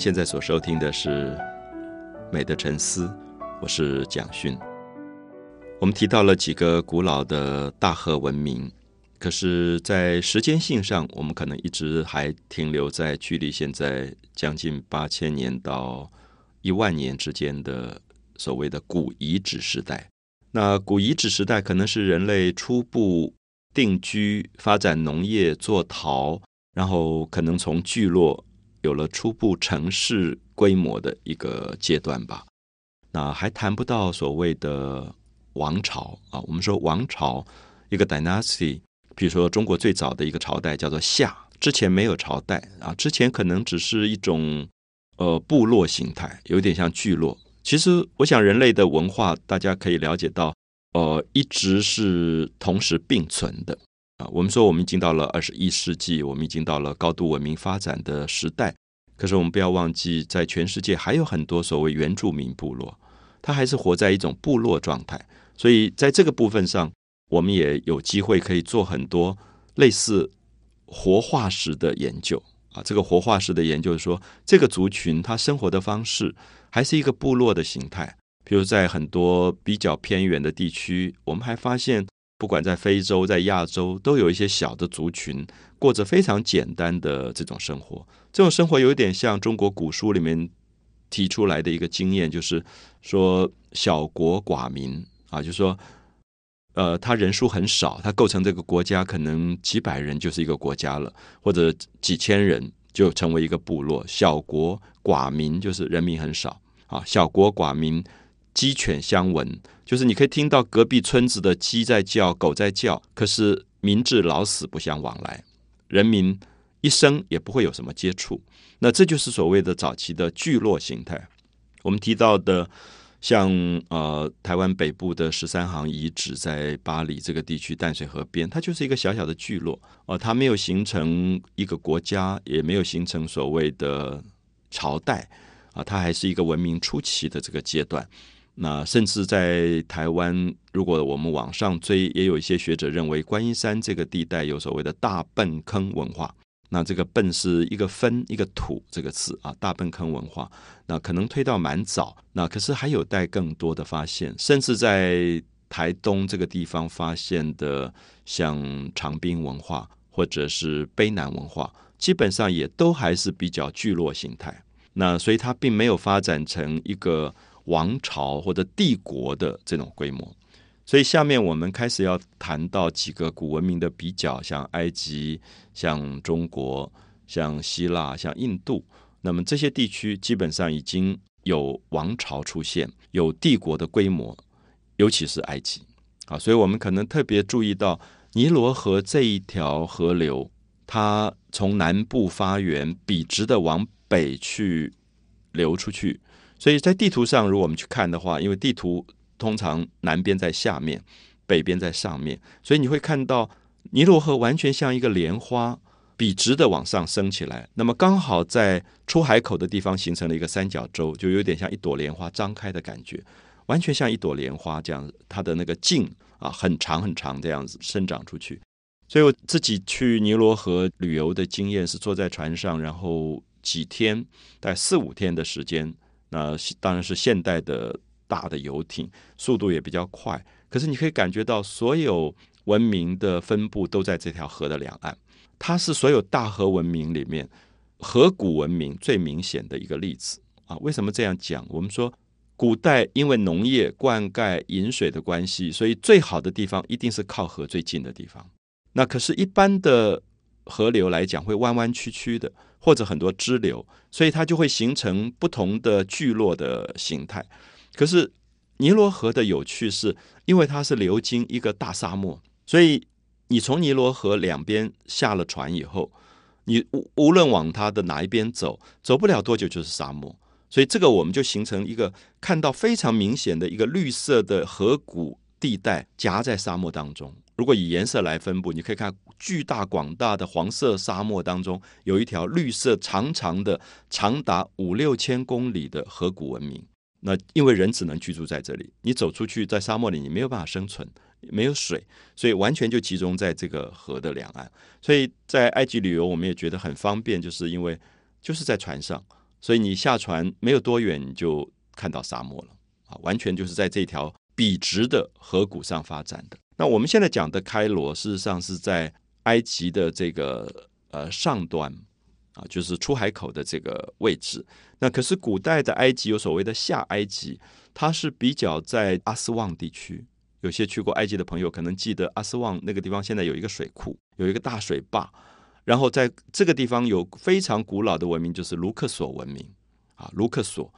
现在所收听的是《美的沉思》，我是蒋勋。我们提到了几个古老的大河文明，可是，在时间性上，我们可能一直还停留在距离现在将近八千年到一万年之间的所谓的古遗址时代。那古遗址时代可能是人类初步定居、发展农业、做陶，然后可能从聚落有了初步城市规模的一个阶段吧。那还谈不到所谓的王朝啊。我们说王朝一个 dynasty，比如说中国最早的一个朝代叫做夏，之前没有朝代啊，之前可能只是一种呃部落形态，有点像聚落。其实，我想人类的文化，大家可以了解到，呃，一直是同时并存的啊。我们说，我们已经到了二十一世纪，我们已经到了高度文明发展的时代。可是，我们不要忘记，在全世界还有很多所谓原住民部落，它还是活在一种部落状态。所以，在这个部分上，我们也有机会可以做很多类似活化石的研究啊。这个活化石的研究是说，这个族群它生活的方式。还是一个部落的形态，比如在很多比较偏远的地区，我们还发现，不管在非洲、在亚洲，都有一些小的族群过着非常简单的这种生活。这种生活有点像中国古书里面提出来的一个经验，就是说小国寡民啊，就是说，呃，他人数很少，他构成这个国家可能几百人就是一个国家了，或者几千人。就成为一个部落，小国寡民，就是人民很少啊。小国寡民，鸡犬相闻，就是你可以听到隔壁村子的鸡在叫，狗在叫，可是民至老死不相往来，人民一生也不会有什么接触。那这就是所谓的早期的聚落形态。我们提到的。像呃台湾北部的十三行遗址，在巴黎这个地区淡水河边，它就是一个小小的聚落哦，它没有形成一个国家，也没有形成所谓的朝代啊，它还是一个文明初期的这个阶段。那甚至在台湾，如果我们往上追，也有一些学者认为，观音山这个地带有所谓的大笨坑文化。那这个“笨”是一个“分”一个“土”这个词啊，大粪坑文化，那可能推到蛮早。那可是还有待更多的发现，甚至在台东这个地方发现的，像长滨文化或者是卑南文化，基本上也都还是比较聚落形态。那所以它并没有发展成一个王朝或者帝国的这种规模。所以下面我们开始要谈到几个古文明的比较，像埃及、像中国、像希腊、像印度。那么这些地区基本上已经有王朝出现，有帝国的规模，尤其是埃及。啊，所以我们可能特别注意到尼罗河这一条河流，它从南部发源，笔直的往北去流出去。所以在地图上，如果我们去看的话，因为地图。通常南边在下面，北边在上面，所以你会看到尼罗河完全像一个莲花，笔直的往上升起来。那么刚好在出海口的地方形成了一个三角洲，就有点像一朵莲花张开的感觉，完全像一朵莲花这样，它的那个茎啊很长很长这样子生长出去。所以我自己去尼罗河旅游的经验是坐在船上，然后几天，大概四五天的时间，那当然是现代的。大的游艇速度也比较快，可是你可以感觉到所有文明的分布都在这条河的两岸。它是所有大河文明里面河谷文明最明显的一个例子啊！为什么这样讲？我们说古代因为农业、灌溉、饮水的关系，所以最好的地方一定是靠河最近的地方。那可是，一般的河流来讲会弯弯曲曲的，或者很多支流，所以它就会形成不同的聚落的形态。可是尼罗河的有趣是，因为它是流经一个大沙漠，所以你从尼罗河两边下了船以后，你无无论往它的哪一边走，走不了多久就是沙漠。所以这个我们就形成一个看到非常明显的一个绿色的河谷地带夹在沙漠当中。如果以颜色来分布，你可以看巨大广大的黄色沙漠当中有一条绿色长长的、长达五六千公里的河谷文明。那因为人只能居住在这里，你走出去在沙漠里，你没有办法生存，没有水，所以完全就集中在这个河的两岸。所以在埃及旅游，我们也觉得很方便，就是因为就是在船上，所以你下船没有多远，你就看到沙漠了啊！完全就是在这条笔直的河谷上发展的。那我们现在讲的开罗，事实上是在埃及的这个呃上端啊，就是出海口的这个位置。那可是古代的埃及有所谓的下埃及，它是比较在阿斯旺地区。有些去过埃及的朋友可能记得阿斯旺那个地方，现在有一个水库，有一个大水坝。然后在这个地方有非常古老的文明，就是卢克索文明啊，卢克索。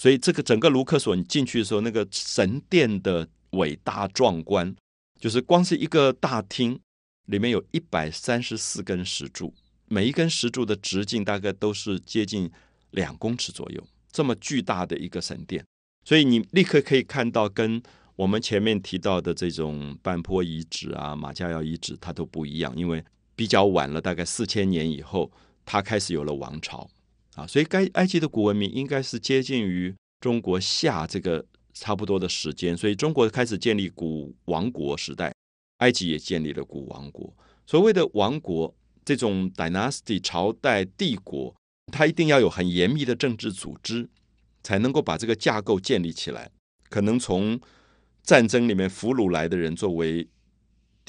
所以这个整个卢克索，你进去的时候，那个神殿的伟大壮观，就是光是一个大厅，里面有一百三十四根石柱，每一根石柱的直径大概都是接近两公尺左右，这么巨大的一个神殿。所以你立刻可以看到，跟我们前面提到的这种半坡遗址啊、马加窑遗址，它都不一样，因为。比较晚了，大概四千年以后，它开始有了王朝啊，所以该埃及的古文明应该是接近于中国夏这个差不多的时间，所以中国开始建立古王国时代，埃及也建立了古王国。所谓的王国，这种 dynasty 朝代帝国，它一定要有很严密的政治组织，才能够把这个架构建立起来。可能从战争里面俘虏来的人作为。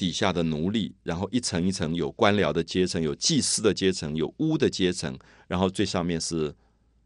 底下的奴隶，然后一层一层有官僚的阶层，有祭司的阶层，有巫的阶层，然后最上面是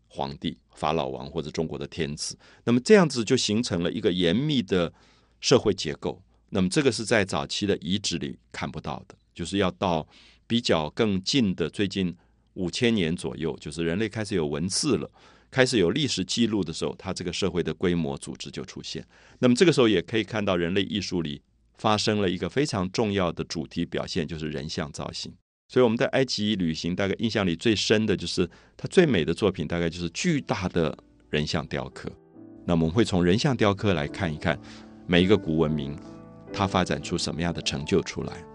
皇帝、法老王或者中国的天子。那么这样子就形成了一个严密的社会结构。那么这个是在早期的遗址里看不到的，就是要到比较更近的最近五千年左右，就是人类开始有文字了，开始有历史记录的时候，它这个社会的规模组织就出现。那么这个时候也可以看到人类艺术里。发生了一个非常重要的主题表现，就是人像造型。所以我们在埃及旅行，大概印象里最深的就是它最美的作品，大概就是巨大的人像雕刻。那我们会从人像雕刻来看一看每一个古文明，它发展出什么样的成就出来。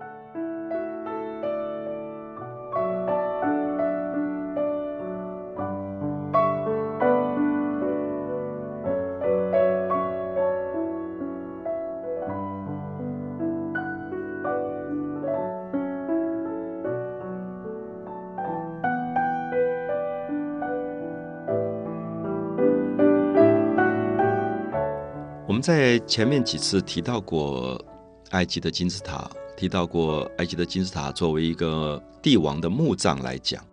在前面几次提到过埃及的金字塔，提到过埃及的金字塔作为一个帝王的墓葬来讲，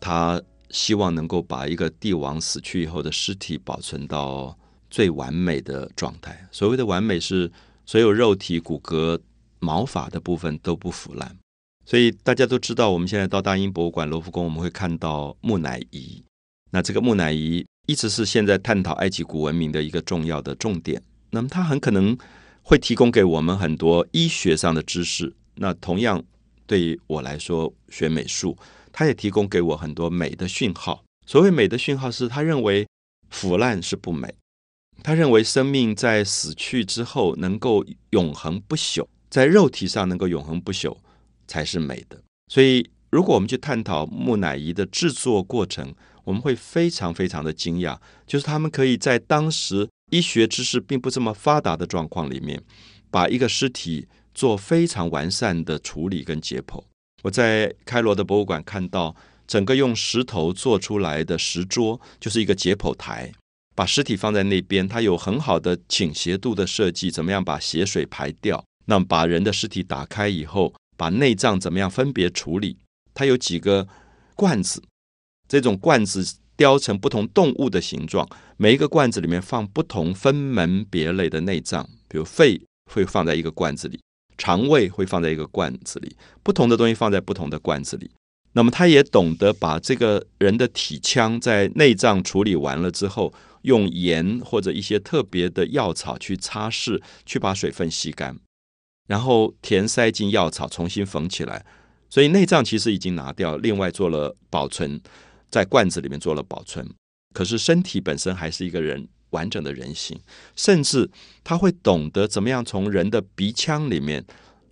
他希望能够把一个帝王死去以后的尸体保存到最完美的状态。所谓的完美是所有肉体、骨骼、毛发的部分都不腐烂。所以大家都知道，我们现在到大英博物馆、罗浮宫，我们会看到木乃伊。那这个木乃伊。一直是现在探讨埃及古文明的一个重要的重点。那么，它很可能会提供给我们很多医学上的知识。那同样，对于我来说，学美术，它也提供给我很多美的讯号。所谓美的讯号，是他认为腐烂是不美，他认为生命在死去之后能够永恒不朽，在肉体上能够永恒不朽才是美的。所以，如果我们去探讨木乃伊的制作过程，我们会非常非常的惊讶，就是他们可以在当时医学知识并不这么发达的状况里面，把一个尸体做非常完善的处理跟解剖。我在开罗的博物馆看到，整个用石头做出来的石桌，就是一个解剖台，把尸体放在那边，它有很好的倾斜度的设计，怎么样把血水排掉？那么把人的尸体打开以后，把内脏怎么样分别处理？它有几个罐子。这种罐子雕成不同动物的形状，每一个罐子里面放不同分门别类的内脏，比如肺会放在一个罐子里，肠胃会放在一个罐子里，不同的东西放在不同的罐子里。那么他也懂得把这个人的体腔在内脏处理完了之后，用盐或者一些特别的药草去擦拭，去把水分吸干，然后填塞进药草，重新缝起来。所以内脏其实已经拿掉，另外做了保存。在罐子里面做了保存，可是身体本身还是一个人完整的人形，甚至他会懂得怎么样从人的鼻腔里面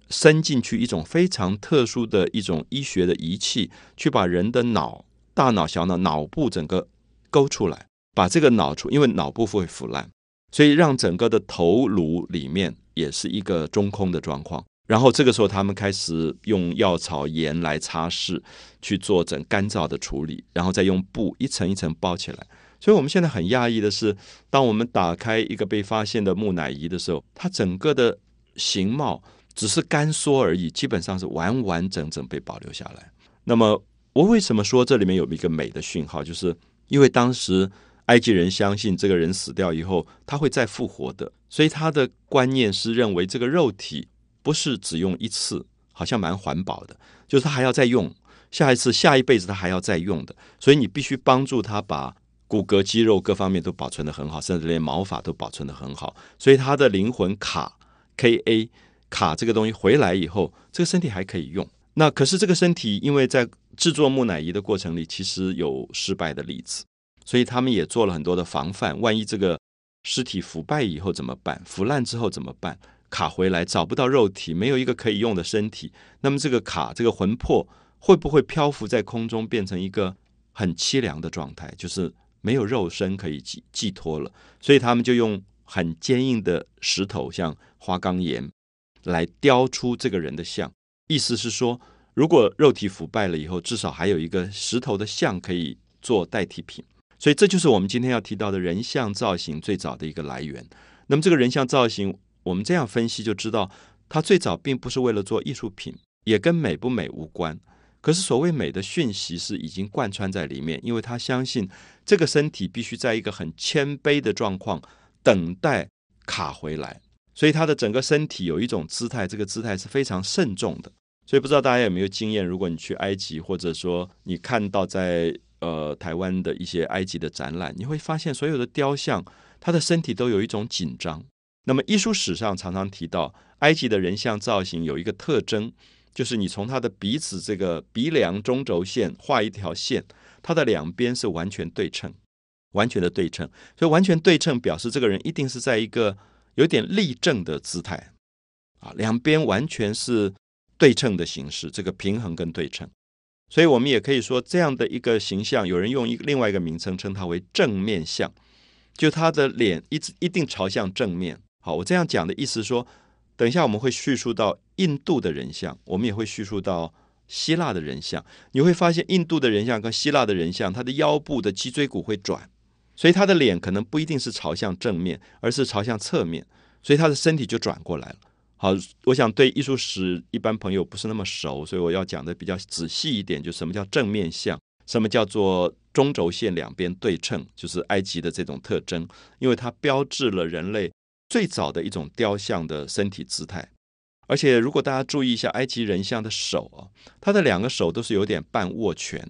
伸进去一种非常特殊的一种医学的仪器，去把人的脑、大脑、小脑、脑部整个勾出来，把这个脑出，因为脑部会腐烂，所以让整个的头颅里面也是一个中空的状况，然后这个时候，他们开始用药草、盐来擦拭，去做整干燥的处理，然后再用布一层一层包起来。所以，我们现在很讶异的是，当我们打开一个被发现的木乃伊的时候，它整个的形貌只是干缩而已，基本上是完完整整被保留下来。那么，我为什么说这里面有一个美的讯号？就是因为当时埃及人相信这个人死掉以后他会再复活的，所以他的观念是认为这个肉体。不是只用一次，好像蛮环保的，就是他还要再用，下一次、下一辈子他还要再用的，所以你必须帮助他把骨骼、肌肉各方面都保存的很好，甚至连毛发都保存的很好，所以他的灵魂卡 K A 卡这个东西回来以后，这个身体还可以用。那可是这个身体，因为在制作木乃伊的过程里，其实有失败的例子，所以他们也做了很多的防范。万一这个尸体腐败以后怎么办？腐烂之后怎么办？卡回来找不到肉体，没有一个可以用的身体，那么这个卡这个魂魄会不会漂浮在空中，变成一个很凄凉的状态？就是没有肉身可以寄寄托了，所以他们就用很坚硬的石头，像花岗岩，来雕出这个人的像。意思是说，如果肉体腐败了以后，至少还有一个石头的像可以做代替品。所以这就是我们今天要提到的人像造型最早的一个来源。那么这个人像造型。我们这样分析就知道，它最早并不是为了做艺术品，也跟美不美无关。可是所谓美的讯息是已经贯穿在里面，因为他相信这个身体必须在一个很谦卑的状况等待卡回来，所以他的整个身体有一种姿态，这个姿态是非常慎重的。所以不知道大家有没有经验，如果你去埃及，或者说你看到在呃台湾的一些埃及的展览，你会发现所有的雕像，他的身体都有一种紧张。那么艺术史上常常提到，埃及的人像造型有一个特征，就是你从他的鼻子这个鼻梁中轴线画一条线，它的两边是完全对称，完全的对称。所以完全对称表示这个人一定是在一个有点立正的姿态，啊，两边完全是对称的形式，这个平衡跟对称。所以我们也可以说，这样的一个形象，有人用一另外一个名称称它为正面像，就他的脸一直一定朝向正面。好，我这样讲的意思说，等一下我们会叙述到印度的人像，我们也会叙述到希腊的人像。你会发现，印度的人像跟希腊的人像，他的腰部的脊椎骨会转，所以他的脸可能不一定是朝向正面，而是朝向侧面，所以他的身体就转过来了。好，我想对艺术史一般朋友不是那么熟，所以我要讲的比较仔细一点，就什么叫正面像，什么叫做中轴线两边对称，就是埃及的这种特征，因为它标志了人类。最早的一种雕像的身体姿态，而且如果大家注意一下埃及人像的手啊，他的两个手都是有点半握拳。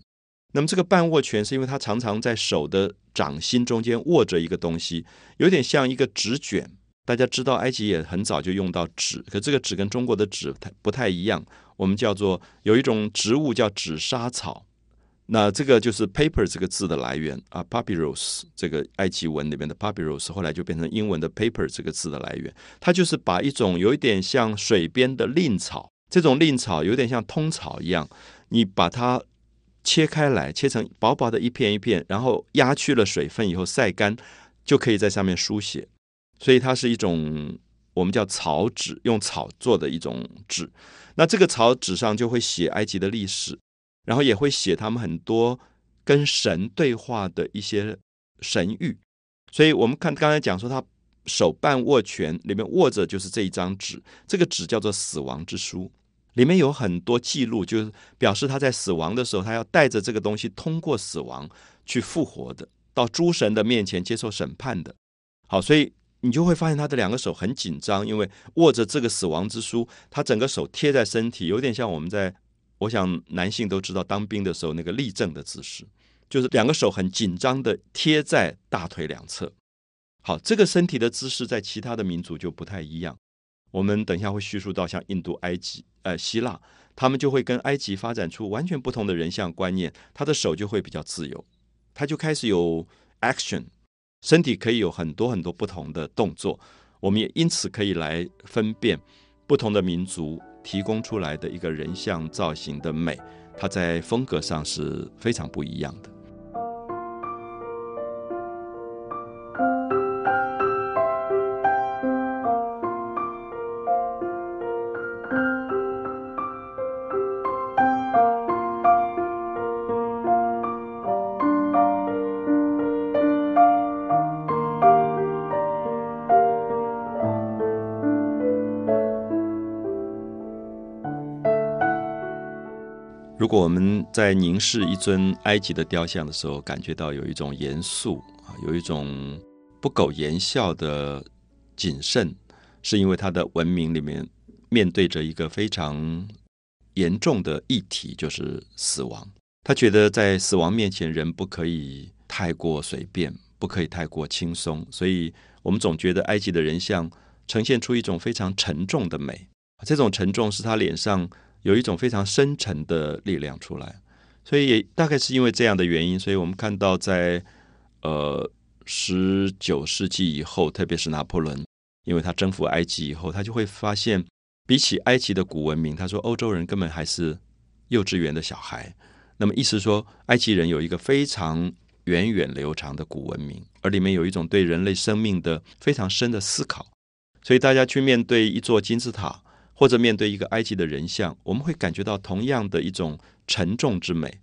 那么这个半握拳是因为他常常在手的掌心中间握着一个东西，有点像一个纸卷。大家知道埃及也很早就用到纸，可这个纸跟中国的纸不太一样，我们叫做有一种植物叫纸莎草。那这个就是 paper 这个字的来源啊，papyrus 这个埃及文里面的 papyrus 后来就变成英文的 paper 这个字的来源。它就是把一种有一点像水边的蔺草，这种蔺草有点像通草一样，你把它切开来，切成薄薄的一片一片，然后压去了水分以后晒干，就可以在上面书写。所以它是一种我们叫草纸，用草做的一种纸。那这个草纸上就会写埃及的历史。然后也会写他们很多跟神对话的一些神谕，所以我们看刚才讲说他手半握拳，里面握着就是这一张纸，这个纸叫做死亡之书，里面有很多记录，就是表示他在死亡的时候，他要带着这个东西通过死亡去复活的，到诸神的面前接受审判的。好，所以你就会发现他的两个手很紧张，因为握着这个死亡之书，他整个手贴在身体，有点像我们在。我想男性都知道，当兵的时候那个立正的姿势，就是两个手很紧张的贴在大腿两侧。好，这个身体的姿势在其他的民族就不太一样。我们等一下会叙述到，像印度、埃及、呃希腊，他们就会跟埃及发展出完全不同的人像观念。他的手就会比较自由，他就开始有 action，身体可以有很多很多不同的动作。我们也因此可以来分辨不同的民族。提供出来的一个人像造型的美，它在风格上是非常不一样的。在凝视一尊埃及的雕像的时候，感觉到有一种严肃啊，有一种不苟言笑的谨慎，是因为他的文明里面面对着一个非常严重的议题，就是死亡。他觉得在死亡面前，人不可以太过随便，不可以太过轻松，所以我们总觉得埃及的人像呈现出一种非常沉重的美。这种沉重是他脸上。有一种非常深沉的力量出来，所以也大概是因为这样的原因，所以我们看到在呃十九世纪以后，特别是拿破仑，因为他征服埃及以后，他就会发现，比起埃及的古文明，他说欧洲人根本还是幼稚园的小孩。那么意思说，埃及人有一个非常源远流长的古文明，而里面有一种对人类生命的非常深的思考，所以大家去面对一座金字塔。或者面对一个埃及的人像，我们会感觉到同样的一种沉重之美。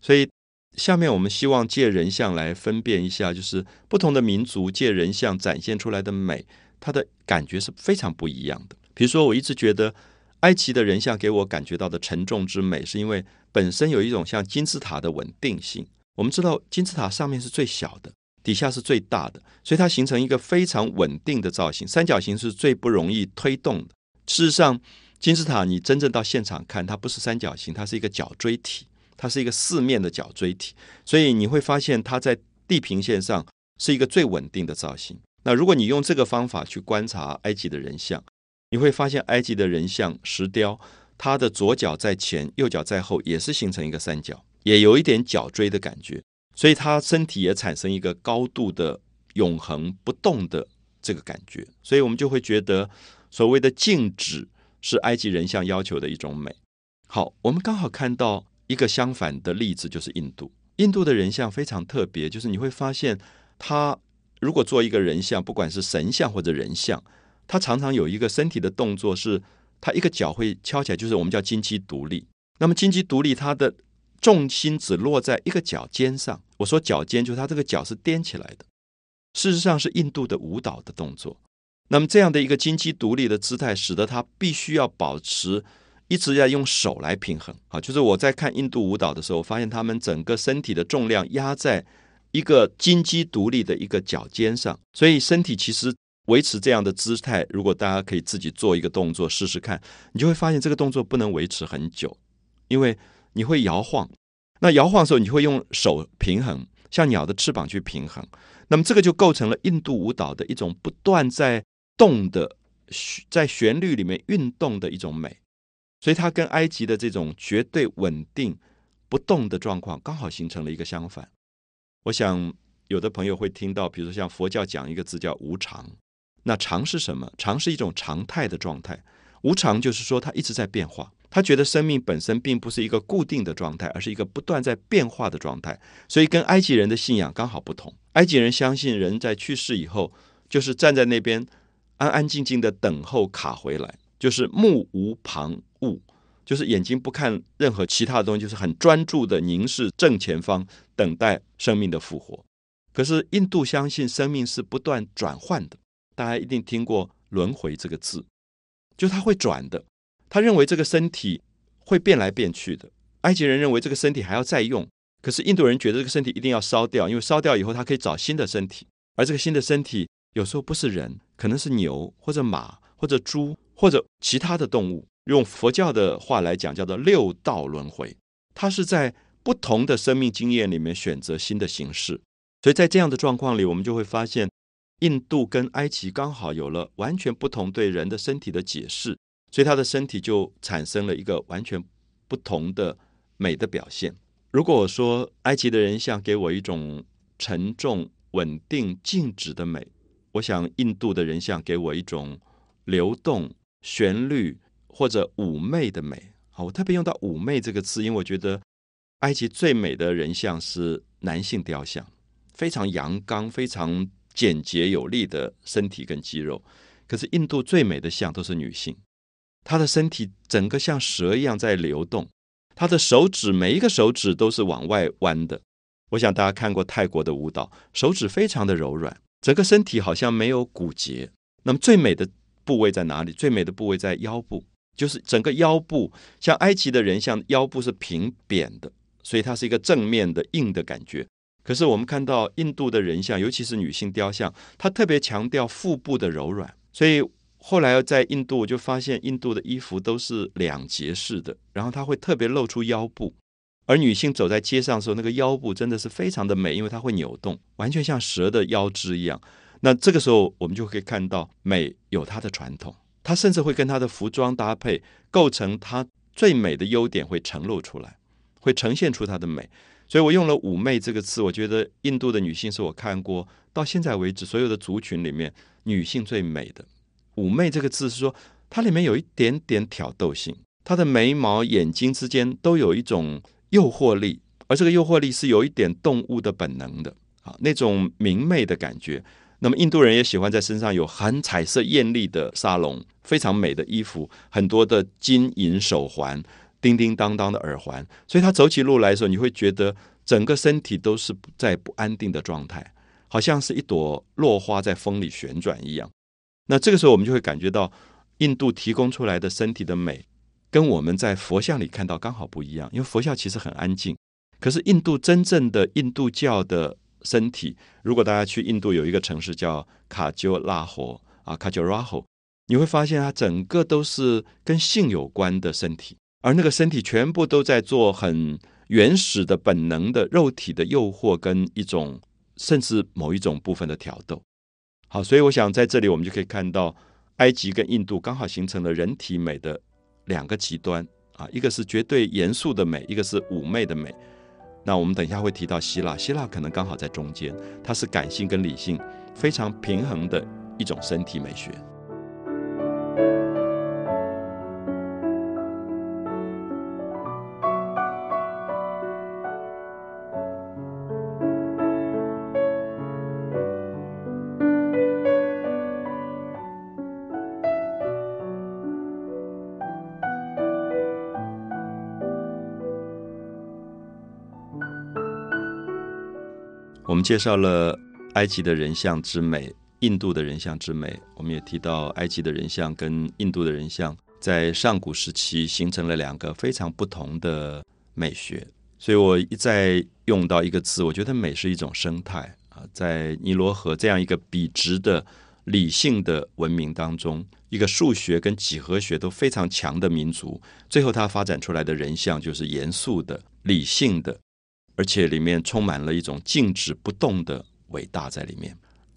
所以，下面我们希望借人像来分辨一下，就是不同的民族借人像展现出来的美，它的感觉是非常不一样的。比如说，我一直觉得埃及的人像给我感觉到的沉重之美，是因为本身有一种像金字塔的稳定性。我们知道，金字塔上面是最小的，底下是最大的，所以它形成一个非常稳定的造型。三角形是最不容易推动的。事实上，金字塔你真正到现场看，它不是三角形，它是一个角锥体，它是一个四面的角锥体。所以你会发现，它在地平线上是一个最稳定的造型。那如果你用这个方法去观察埃及的人像，你会发现埃及的人像石雕，它的左脚在前，右脚在后，也是形成一个三角，也有一点角锥的感觉。所以它身体也产生一个高度的永恒不动的这个感觉。所以我们就会觉得。所谓的静止是埃及人像要求的一种美。好，我们刚好看到一个相反的例子，就是印度。印度的人像非常特别，就是你会发现，他如果做一个人像，不管是神像或者人像，他常常有一个身体的动作，是他一个脚会敲起来，就是我们叫金鸡独立。那么金鸡独立，它的重心只落在一个脚尖上。我说脚尖，就是他这个脚是踮起来的。事实上是印度的舞蹈的动作。那么这样的一个金鸡独立的姿态，使得他必须要保持一直要用手来平衡。好，就是我在看印度舞蹈的时候，发现他们整个身体的重量压在一个金鸡独立的一个脚尖上，所以身体其实维持这样的姿态。如果大家可以自己做一个动作试试看，你就会发现这个动作不能维持很久，因为你会摇晃。那摇晃的时候，你会用手平衡，像鸟的翅膀去平衡。那么这个就构成了印度舞蹈的一种不断在。动的在旋律里面运动的一种美，所以它跟埃及的这种绝对稳定不动的状况，刚好形成了一个相反。我想有的朋友会听到，比如说像佛教讲一个字叫无常，那常是什么？常是一种常态的状态，无常就是说它一直在变化。他觉得生命本身并不是一个固定的状态，而是一个不断在变化的状态。所以跟埃及人的信仰刚好不同。埃及人相信人在去世以后，就是站在那边。安安静静的等候卡回来，就是目无旁骛，就是眼睛不看任何其他的东西，就是很专注的凝视正前方，等待生命的复活。可是印度相信生命是不断转换的，大家一定听过轮回这个字，就它会转的。他认为这个身体会变来变去的。埃及人认为这个身体还要再用，可是印度人觉得这个身体一定要烧掉，因为烧掉以后他可以找新的身体，而这个新的身体有时候不是人。可能是牛或者马或者猪或者其他的动物，用佛教的话来讲，叫做六道轮回。它是在不同的生命经验里面选择新的形式。所以在这样的状况里，我们就会发现，印度跟埃及刚好有了完全不同对人的身体的解释，所以他的身体就产生了一个完全不同的美的表现。如果我说埃及的人像给我一种沉重、稳定、静止的美。我想，印度的人像给我一种流动、旋律或者妩媚的美。好，我特别用到“妩媚”这个字，因为我觉得埃及最美的人像是男性雕像，非常阳刚、非常简洁有力的身体跟肌肉。可是印度最美的像都是女性，她的身体整个像蛇一样在流动，她的手指每一个手指都是往外弯的。我想大家看过泰国的舞蹈，手指非常的柔软。整个身体好像没有骨节，那么最美的部位在哪里？最美的部位在腰部，就是整个腰部，像埃及的人像腰部是平扁的，所以它是一个正面的硬的感觉。可是我们看到印度的人像，尤其是女性雕像，它特别强调腹部的柔软。所以后来在印度，我就发现印度的衣服都是两节式的，然后它会特别露出腰部。而女性走在街上的时候，那个腰部真的是非常的美，因为它会扭动，完全像蛇的腰肢一样。那这个时候，我们就可以看到美有它的传统。它甚至会跟它的服装搭配，构成它最美的优点会呈露出来，会呈现出它的美。所以我用了“妩媚”这个词，我觉得印度的女性是我看过到现在为止所有的族群里面女性最美的。“妩媚”这个字是说，它里面有一点点挑逗性，她的眉毛、眼睛之间都有一种诱惑力，而这个诱惑力是有一点动物的本能的啊，那种明媚的感觉。那么印度人也喜欢在身上有很彩色艳丽的沙龙，非常美的衣服，很多的金银手环，叮叮当当的耳环，所以他走起路来的时候，你会觉得整个身体都是在不安定的状态，好像是一朵落花在风里旋转一样。那这个时候，我们就会感觉到印度提供出来的身体的美，跟我们在佛像里看到刚好不一样，因为佛像其实很安静，可是印度真正的印度教的。身体，如果大家去印度有一个城市叫卡丘拉霍啊，卡丘拉霍，你会发现它整个都是跟性有关的身体，而那个身体全部都在做很原始的本能的肉体的诱惑跟一种甚至某一种部分的挑逗。好，所以我想在这里我们就可以看到，埃及跟印度刚好形成了人体美的两个极端啊，一个是绝对严肃的美，一个是妩媚的美。那我们等一下会提到希腊，希腊可能刚好在中间，它是感性跟理性非常平衡的一种身体美学。我们介绍了埃及的人像之美，印度的人像之美。我们也提到埃及的人像跟印度的人像在上古时期形成了两个非常不同的美学。所以我一再用到一个字，我觉得美是一种生态啊。在尼罗河这样一个笔直的理性的文明当中，一个数学跟几何学都非常强的民族，最后它发展出来的人像就是严肃的、理性的。而且里面充满了一种静止不动的伟大在里面。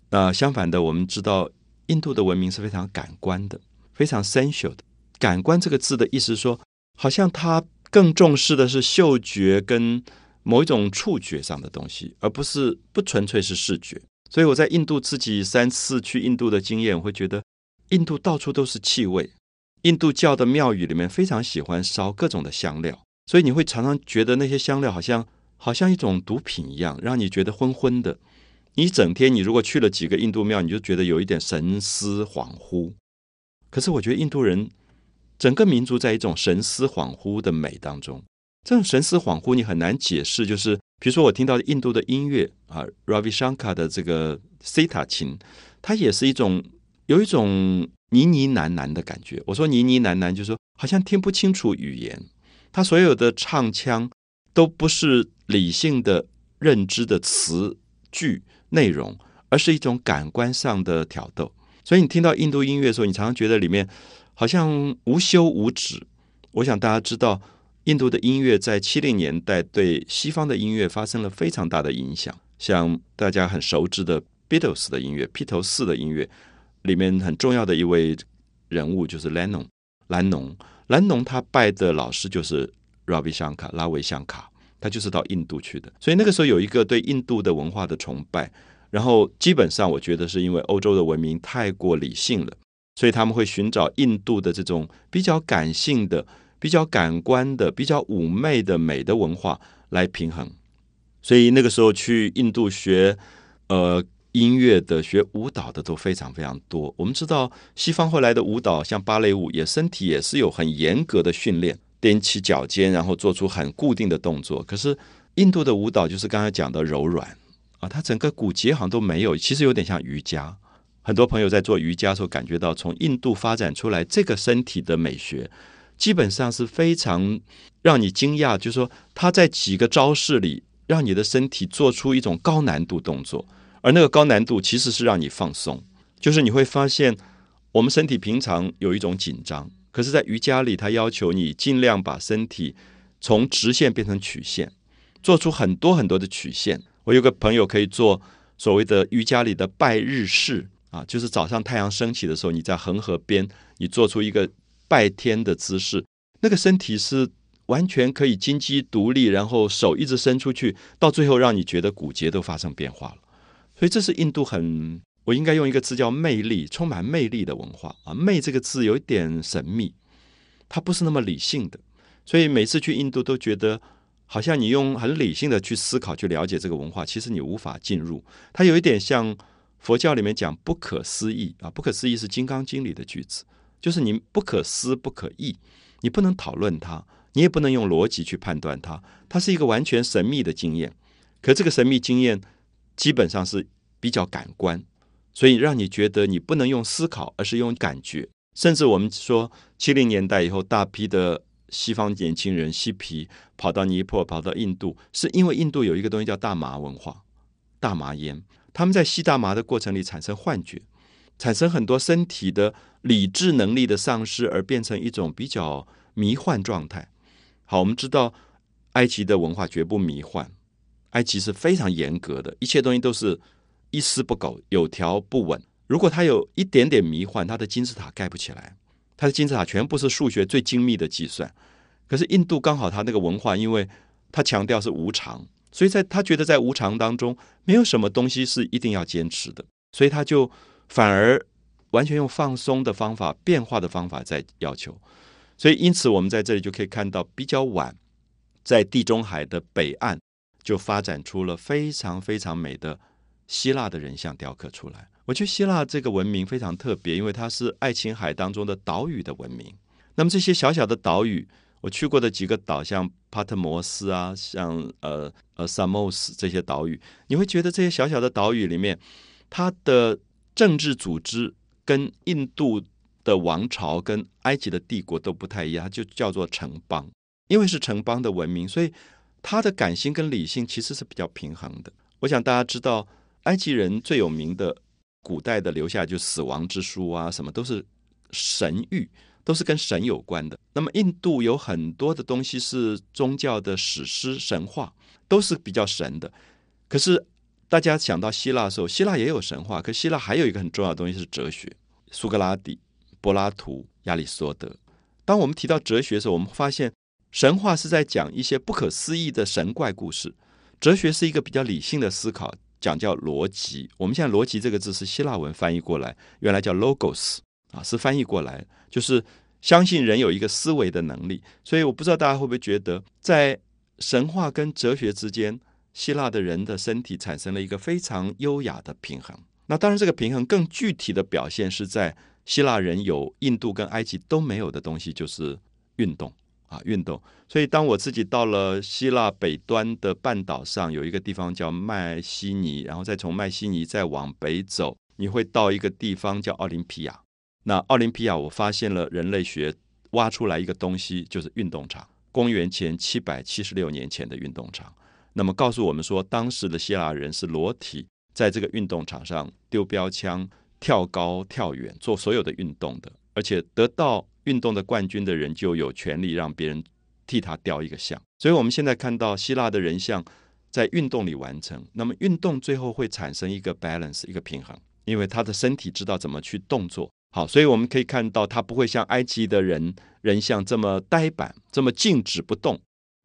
那相反的，我们知道印度的文明是非常感官的，非常 sensual 的。感官这个字的意思说，好像它更重视的是嗅觉跟某一种触觉上的东西，而不是不纯粹是视觉。所以我在印度自己三次去印度的经验，我会觉得印度到处都是气味。印度教的庙宇里面非常喜欢烧各种的香料，所以你会常常觉得那些香料好像。好像一种毒品一样，让你觉得昏昏的。你整天，你如果去了几个印度庙，你就觉得有一点神思恍惚。可是，我觉得印度人整个民族在一种神思恍惚的美当中，这种神思恍惚你很难解释。就是，比如说，我听到印度的音乐啊，Ravi Shankar 的这个 Sita 琴，它也是一种有一种呢呢喃喃的感觉。我说呢呢喃喃，就是说好像听不清楚语言。他所有的唱腔都不是。理性的认知的词句内容，而是一种感官上的挑逗。所以你听到印度音乐的时候，你常常觉得里面好像无休无止。我想大家知道，印度的音乐在七零年代对西方的音乐发生了非常大的影响。像大家很熟知的 Beatles 的音乐，披头士的音乐里面很重要的一位人物就是 Lennon（。兰农，兰农他拜的老师就是 Ravi Shankar 拉维香卡。他就是到印度去的，所以那个时候有一个对印度的文化的崇拜，然后基本上我觉得是因为欧洲的文明太过理性了，所以他们会寻找印度的这种比较感性的、比较感官的、比较妩媚的美的文化来平衡。所以那个时候去印度学呃音乐的、学舞蹈的都非常非常多。我们知道西方后来的舞蹈，像芭蕾舞，也身体也是有很严格的训练。踮起脚尖，然后做出很固定的动作。可是印度的舞蹈就是刚才讲的柔软啊，它整个骨节好像都没有，其实有点像瑜伽，很多朋友在做瑜伽的时候，感觉到从印度发展出来这个身体的美学，基本上是非常让你惊讶，就是说他在几个招式里，让你的身体做出一种高难度动作，而那个高难度其实是让你放松，就是你会发现我们身体平常有一种紧张，可是，在瑜伽里，他要求你尽量把身体从直线变成曲线，做出很多很多的曲线。我有个朋友可以做所谓的瑜伽里的拜日式。啊，就是早上太阳升起的时候，你在恒河边，你做出一个拜天的姿势，那个身体是完全可以金鸡独立，然后手一直伸出去，到最后让你觉得骨节都发生变化了。所以这是印度很，我应该用一个字叫魅力，充满魅力的文化啊。魅这个字有一点神秘，它不是那么理性的，所以每次去印度都觉得，好像你用很理性的去思考、去了解这个文化，其实你无法进入。它有一点像。佛教里面讲不可思议啊，不可思议是《金刚经》里的句子，就是你不可思不可议，你不能讨论它，你也不能用逻辑去判断它，它是一个完全神秘的经验。可这个神秘经验基本上是比较感官，所以让你觉得你不能用思考，而是用感觉。甚至我们说七零年代以后，大批的西方年轻人嬉皮跑到尼泊尔、跑到印度，是因为印度有一个东西叫大麻文化，大麻烟。他们在吸大麻的过程里产生幻觉，产生很多身体的理智能力的丧失，而变成一种比较迷幻状态。好，我们知道埃及的文化绝不迷幻，埃及是非常严格的，一切东西都是一丝不苟、有条不紊。如果他有一点点迷幻，他的金字塔盖不起来，他的金字塔全部是数学最精密的计算。可是印度刚好他那个文化，因为他强调是无常。所以在他觉得在无常当中，没有什么东西是一定要坚持的，所以他就反而完全用放松的方法、变化的方法在要求。所以因此，我们在这里就可以看到，比较晚在地中海的北岸就发展出了非常非常美的希腊的人像雕刻出来。我觉得希腊这个文明非常特别，因为它是爱琴海当中的岛屿的文明。那么这些小小的岛屿。我去过的几个岛，像帕特摩斯啊，像呃呃萨莫斯这些岛屿，你会觉得这些小小的岛屿里面，它的政治组织跟印度的王朝、跟埃及的帝国都不太一样，就叫做城邦。因为是城邦的文明，所以它的感性跟理性其实是比较平衡的。我想大家知道，埃及人最有名的古代的留下就死亡之书啊，什么都是神谕。都是跟神有关的。那么，印度有很多的东西是宗教的史诗、神话，都是比较神的。可是，大家想到希腊的时候，希腊也有神话，可希腊还有一个很重要的东西是哲学。苏格拉底、柏拉图、亚里士多德。当我们提到哲学的时候，我们发现神话是在讲一些不可思议的神怪故事，哲学是一个比较理性的思考，讲叫逻辑。我们现在“逻辑”这个字是希腊文翻译过来，原来叫 logos。啊，是翻译过来，就是相信人有一个思维的能力。所以我不知道大家会不会觉得，在神话跟哲学之间，希腊的人的身体产生了一个非常优雅的平衡。那当然，这个平衡更具体的表现是在希腊人有印度跟埃及都没有的东西，就是运动啊，运动。所以当我自己到了希腊北端的半岛上，有一个地方叫麦西尼，然后再从麦西尼再往北走，你会到一个地方叫奥林匹亚。那奥林匹亚，我发现了人类学挖出来一个东西，就是运动场。公元前七百七十六年前的运动场，那么告诉我们说，当时的希腊人是裸体在这个运动场上丢标枪、跳高、跳远，做所有的运动的。而且得到运动的冠军的人就有权利让别人替他雕一个像。所以我们现在看到希腊的人像在运动里完成。那么运动最后会产生一个 balance，一个平衡，因为他的身体知道怎么去动作。好，所以我们可以看到，他不会像埃及的人人像这么呆板、这么静止不动，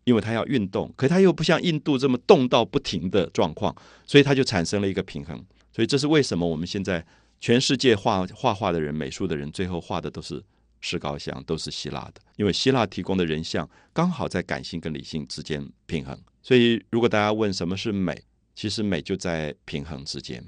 因为他要运动。可他又不像印度这么动到不停的状况，所以他就产生了一个平衡。所以这是为什么我们现在全世界画画画的人、美术的人，最后画的都是石膏像，都是希腊的，因为希腊提供的人像刚好在感性跟理性之间平衡。所以，如果大家问什么是美，其实美就在平衡之间。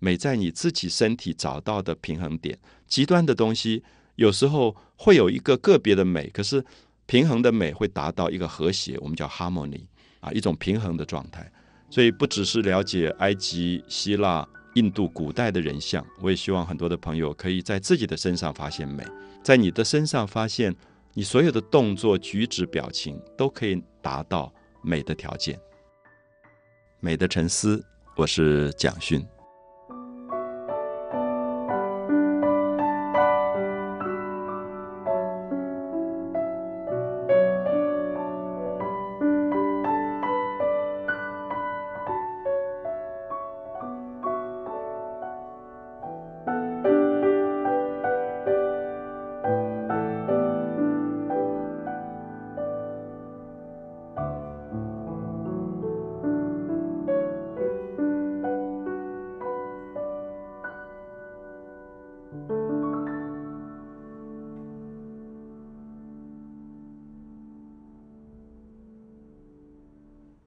美在你自己身体找到的平衡点，极端的东西有时候会有一个个别的美，可是平衡的美会达到一个和谐，我们叫 harmony 啊，一种平衡的状态。所以不只是了解埃及、希腊、印度古代的人像。我也希望很多的朋友可以在自己的身上发现美，在你的身上发现你所有的动作、举止、表情都可以达到美的条件。美的沉思，我是蒋勋。